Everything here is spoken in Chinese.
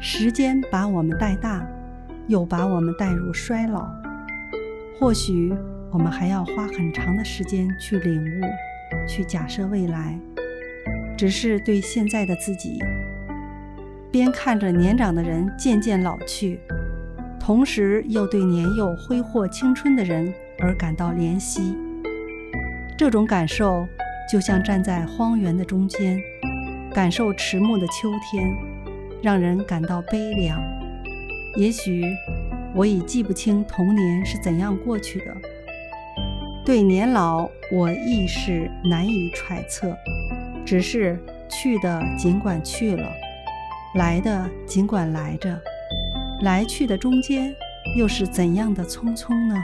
时间把我们带大，又把我们带入衰老。或许我们还要花很长的时间去领悟，去假设未来。只是对现在的自己，边看着年长的人渐渐老去，同时又对年幼挥霍青春的人而感到怜惜。这种感受就像站在荒原的中间，感受迟暮的秋天，让人感到悲凉。也许我已记不清童年是怎样过去的，对年老我亦是难以揣测。只是去的尽管去了，来的尽管来着，来去的中间又是怎样的匆匆呢？